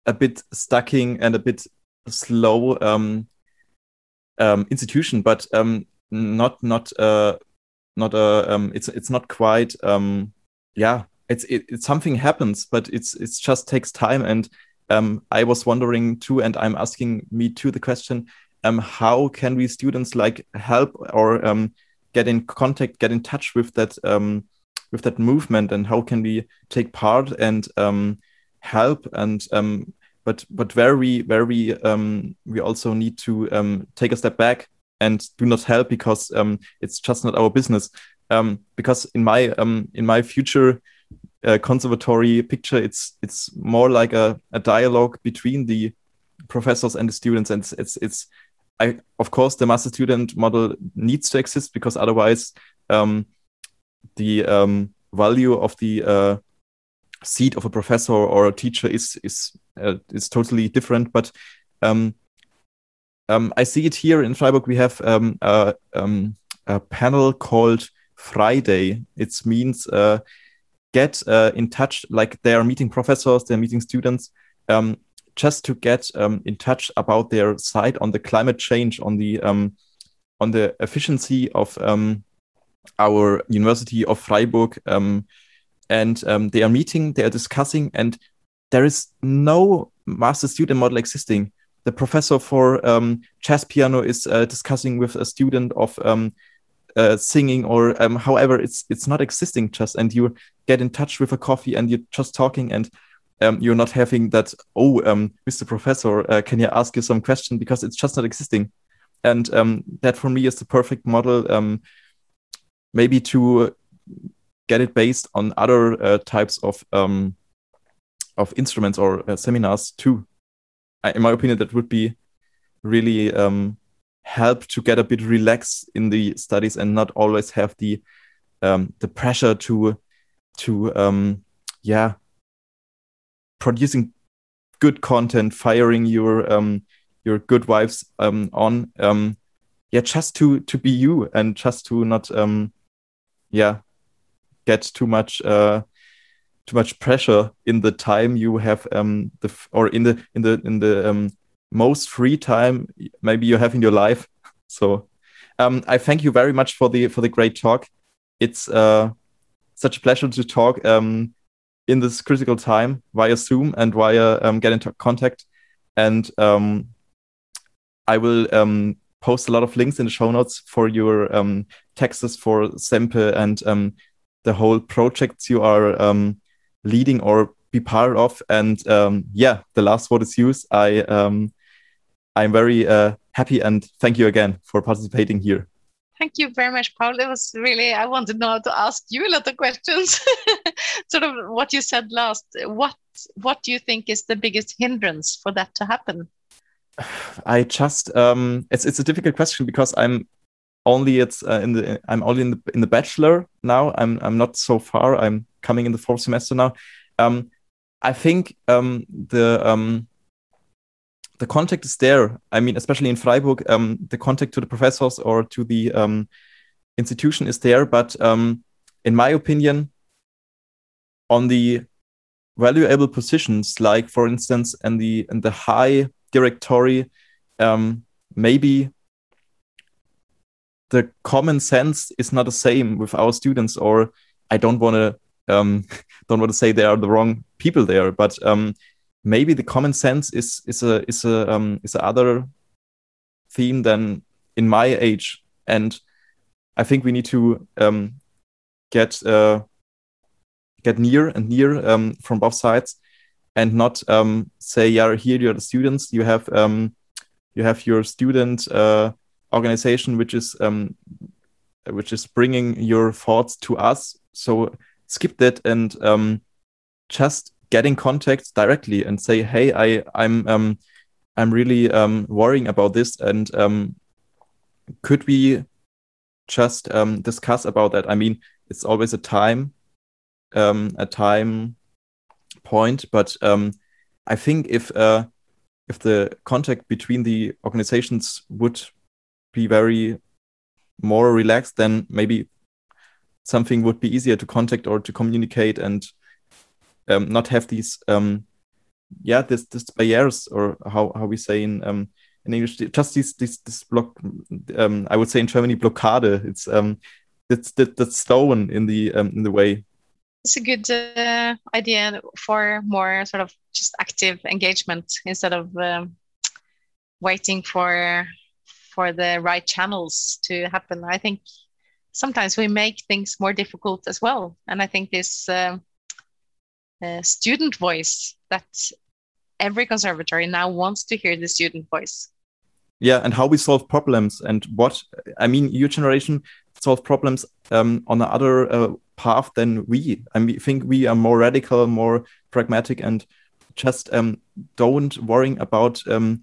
Speaker 1: a bit stacking and a bit slow um, um, institution, but um, not not uh, not a uh, um, it's it's not quite um, yeah it's it, it's something happens, but it's it's just takes time and um, I was wondering too, and I'm asking me too the question: um, How can we students like help or um, get in contact, get in touch with that um, with that movement, and how can we take part and um, help and um, but but where we where we um, we also need to um, take a step back and do not help because um, it's just not our business. Um, because in my um, in my future uh, conservatory picture, it's it's more like a, a dialogue between the professors and the students, and it's it's, it's I of course the master student model needs to exist because otherwise um, the um, value of the uh, seat of a professor or a teacher is is uh, is totally different. But um, um, I see it here in Freiburg. We have um, a, um, a, panel called Friday. It means uh, get uh, in touch. Like they are meeting professors, they're meeting students, um, just to get um, in touch about their side on the climate change, on the on the efficiency of our University of Freiburg and um, they are meeting, they are discussing, and there is no master student model existing. The professor for um, jazz piano is uh, discussing with a student of um, uh, singing, or um, however, it's it's not existing. Just and you get in touch with a coffee, and you're just talking, and um, you're not having that. Oh, Mr. Um, professor, uh, can you ask you some question? Because it's just not existing, and that for me is the perfect model. Maybe to get it based on other uh, types of um, of instruments or uh, seminars too. I, in my opinion, that would be really um, help to get a bit relaxed in the studies and not always have the um, the pressure to to um, yeah producing good content, firing your um, your good wives um, on yeah just to to be you and just to not um, yeah get too much uh, too much pressure in the time you have um, the or in the in the in the um, most free time maybe you have in your life. *laughs* So um, I thank you very much for the for the great talk. It's uh, such a pleasure to talk um, in this critical time via Zoom and via um, get into contact. And um, I will um, post a lot of links in the show notes for your um, texts for CEMPE and um, the whole projects you are um, leading or be part of. And um, yeah, the last word is yours. I um, I'm very uh, happy and thank you again for participating here.
Speaker 2: Thank you very much, Paul. It was really I wanted now to ask you a lot of questions. *laughs* sort of what you said last. What what do you think is the biggest hindrance for that to happen?
Speaker 1: I just um, it's it's a difficult question because I'm only it's uh, in the I'm only in the in the bachelor now. I'm I'm not so far. I'm coming in the fourth semester now. Um, I think um, the um, the contact is there. I mean, especially in Freiburg, um, the contact to the professors or to the um, institution is there. But um, in my opinion, on the valuable positions, like for instance, in the in the high directory, um, maybe the common sense is not the same with our students or i don't want to um, *laughs* don't want to say they are the wrong people there but um, maybe the common sense is is a is a um, is a other theme than in my age. And i think we need to um, get uh, get near and near um, from both sides and not um, say yeah here you're the students you have um, you have your student uh, organization which is um, which is bringing your thoughts to us. So skip that and um, just get in contact directly and say, "Hey, I I'm um, I'm really um, worrying about this. And um, could we just um, discuss about that? I mean, it's always a time, um, a time point, but um, I think if uh, if the contact between the organizations would be very more relaxed, then maybe something would be easier to contact or to communicate and um, not have these um, yeah this this barriers or how how we say in um, in English just this this this block um, I would say in Germany blockade. It's um that's that, that's stone in the um, in the way
Speaker 2: it's a good uh, idea for more sort of just active engagement instead of um, waiting for for the right channels to happen. I think sometimes we make things more difficult as well, and I think this uh, uh, student voice that every conservatory now wants to hear the student voice.
Speaker 1: Yeah, and how we solve problems and what I mean, your generation solve problems um, on another uh, path than we. I mean, think we are more radical, more pragmatic, and just um, don't worrying about um,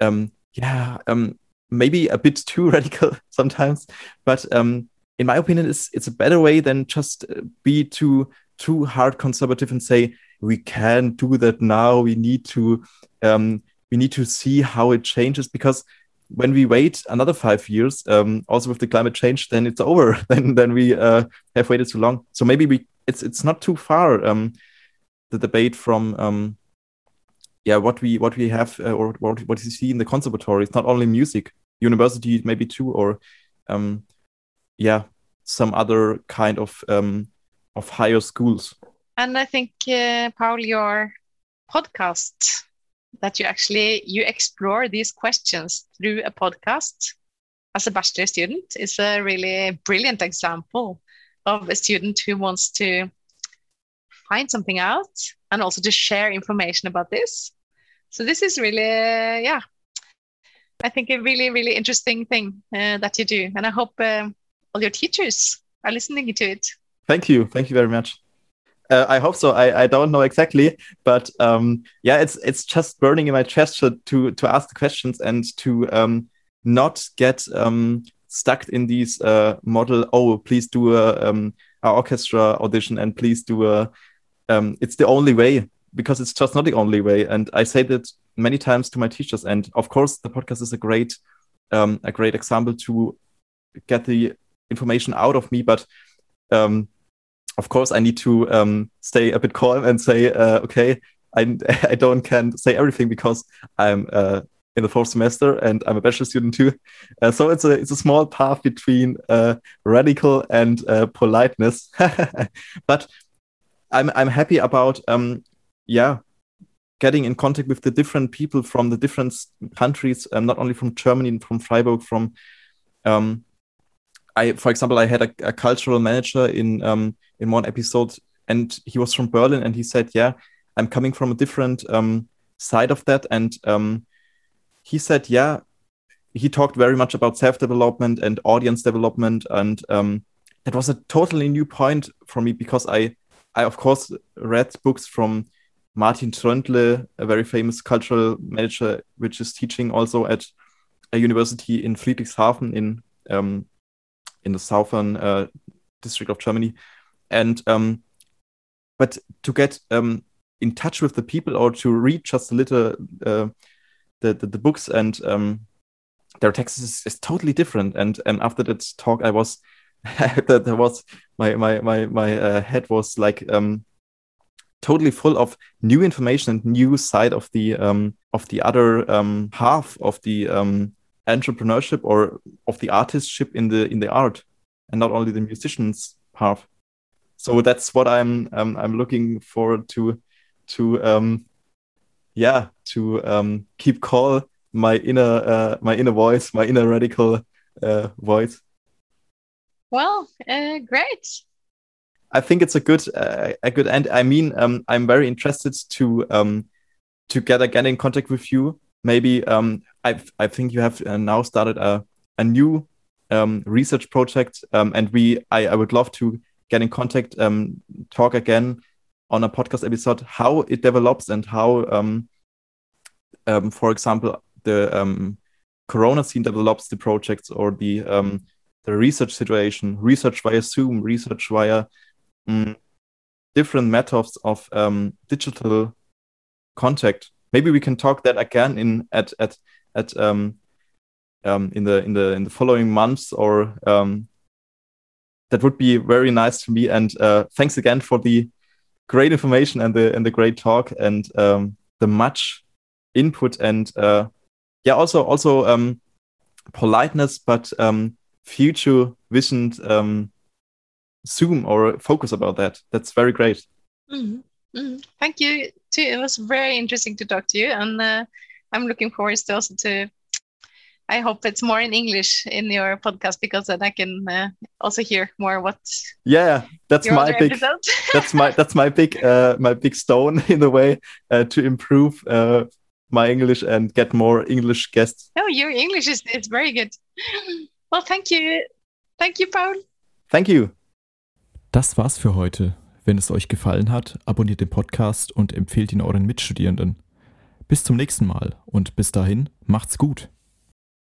Speaker 1: um, yeah um, maybe a bit too *laughs* radical sometimes. But um, in my opinion, it's it's a better way than just uh, be too too hard conservative and say we can't do that now. We need to um, we need to see how it changes because when we wait another five years, um, also with the climate change, then it's over. *laughs* then then we uh, have waited too long. So maybe we it's it's not too far um, the debate from um, yeah what we what we have uh, or what what you see in the conservatory. It's not only music, university maybe too, or um, yeah some other kind of um, of higher schools.
Speaker 2: And I think uh, Paul, your podcast that you actually you explore these questions through a podcast. As a bachelor student is a really brilliant example of a student who wants to find something out and also to share information about this. So this is really yeah i think a really really interesting thing uh, that you do. And i hope uh, all your teachers are listening to it.
Speaker 1: Thank you. Thank you very much uh, I hope so. I, I don't know exactly, but um, yeah, it's it's just burning in my chest to to, ask the questions and to um, not get um, stuck in these uh, model. Oh, please do a, um, a orchestra audition and please do a. Um, it's the only way because it's just not the only way. And I say that many times to my teachers. And of course, the podcast is a great um, a great example to get the information out of me, but um, of course, I need to um, stay a bit calm and say, uh, okay, I, *laughs* I don't can say everything because I'm uh, in the fourth semester and I'm a bachelor student too. Uh, so it's a it's a small path between uh, radical and uh, politeness. *laughs* but I'm I'm happy about um, yeah getting in contact with the different people from the different countries, um, not only from Germany, from Freiburg, from um, I, for example, I had a, a cultural manager in um, in one episode, and he was from Berlin, and he said, "Yeah, I'm coming from a different um, side of that," and um, he said, "Yeah." He talked very much about self development and audience development, and um, that was a totally new point for me because I, I of course read books from Martin Tröndle, a very famous cultural manager, which is teaching also at a university in Friedrichshafen in um, in the southern uh, district of Germany, and um, but to get um, in touch with the people or to read just a little uh, the, the, the books and um, their texts is, is, totally different. And and after that talk, I was *laughs* that there was my my my my uh, head was like um, totally full of new information and new side of the um, of the other um, half of the um, entrepreneurship or of the artistship in the in the art and not only the musicians half so that's what i'm um, i'm looking forward to to um yeah to um keep call my inner uh, my inner voice my inner radical uh, voice.
Speaker 2: Well uh, great.
Speaker 1: I think it's a good uh, a good end. I mean um i'm very interested to um to get again in contact with you. Maybe um I I think you have uh, now started a a new um, research project, um, and we I, I would love to get in contact, um, talk again on a podcast episode how it develops and how um, um, for example, the um, Corona scene develops the projects or the um, the research situation, research via Zoom, research via um, different methods of um, digital contact. Maybe we can talk that again in at at at um, um, in the in the in the following months or um, that would be very nice to me. And uh, thanks again for the great information and the and the great talk and um, the much input and uh, yeah also also um, politeness but um, future visioned um, zoom or focus about that that's very great
Speaker 2: mm-hmm. Mm-hmm. thank you too it was very interesting to talk to you and uh, i'm looking forward to also to I hope it's more in English in your podcast because then I can uh, also hear more what.
Speaker 1: Yeah, that's my big. *laughs* that's my that's my big uh, my big stone *laughs* in a way uh, to improve uh, my English and get more English guests.
Speaker 2: Oh, your English is it's very good. Well, thank you, thank you, Paul.
Speaker 1: Thank you.
Speaker 3: Das war's für heute. Wenn es euch gefallen hat, abonniert den Podcast und empfehlt ihn euren Mitstudierenden. Bis zum nächsten Mal und bis dahin macht's gut.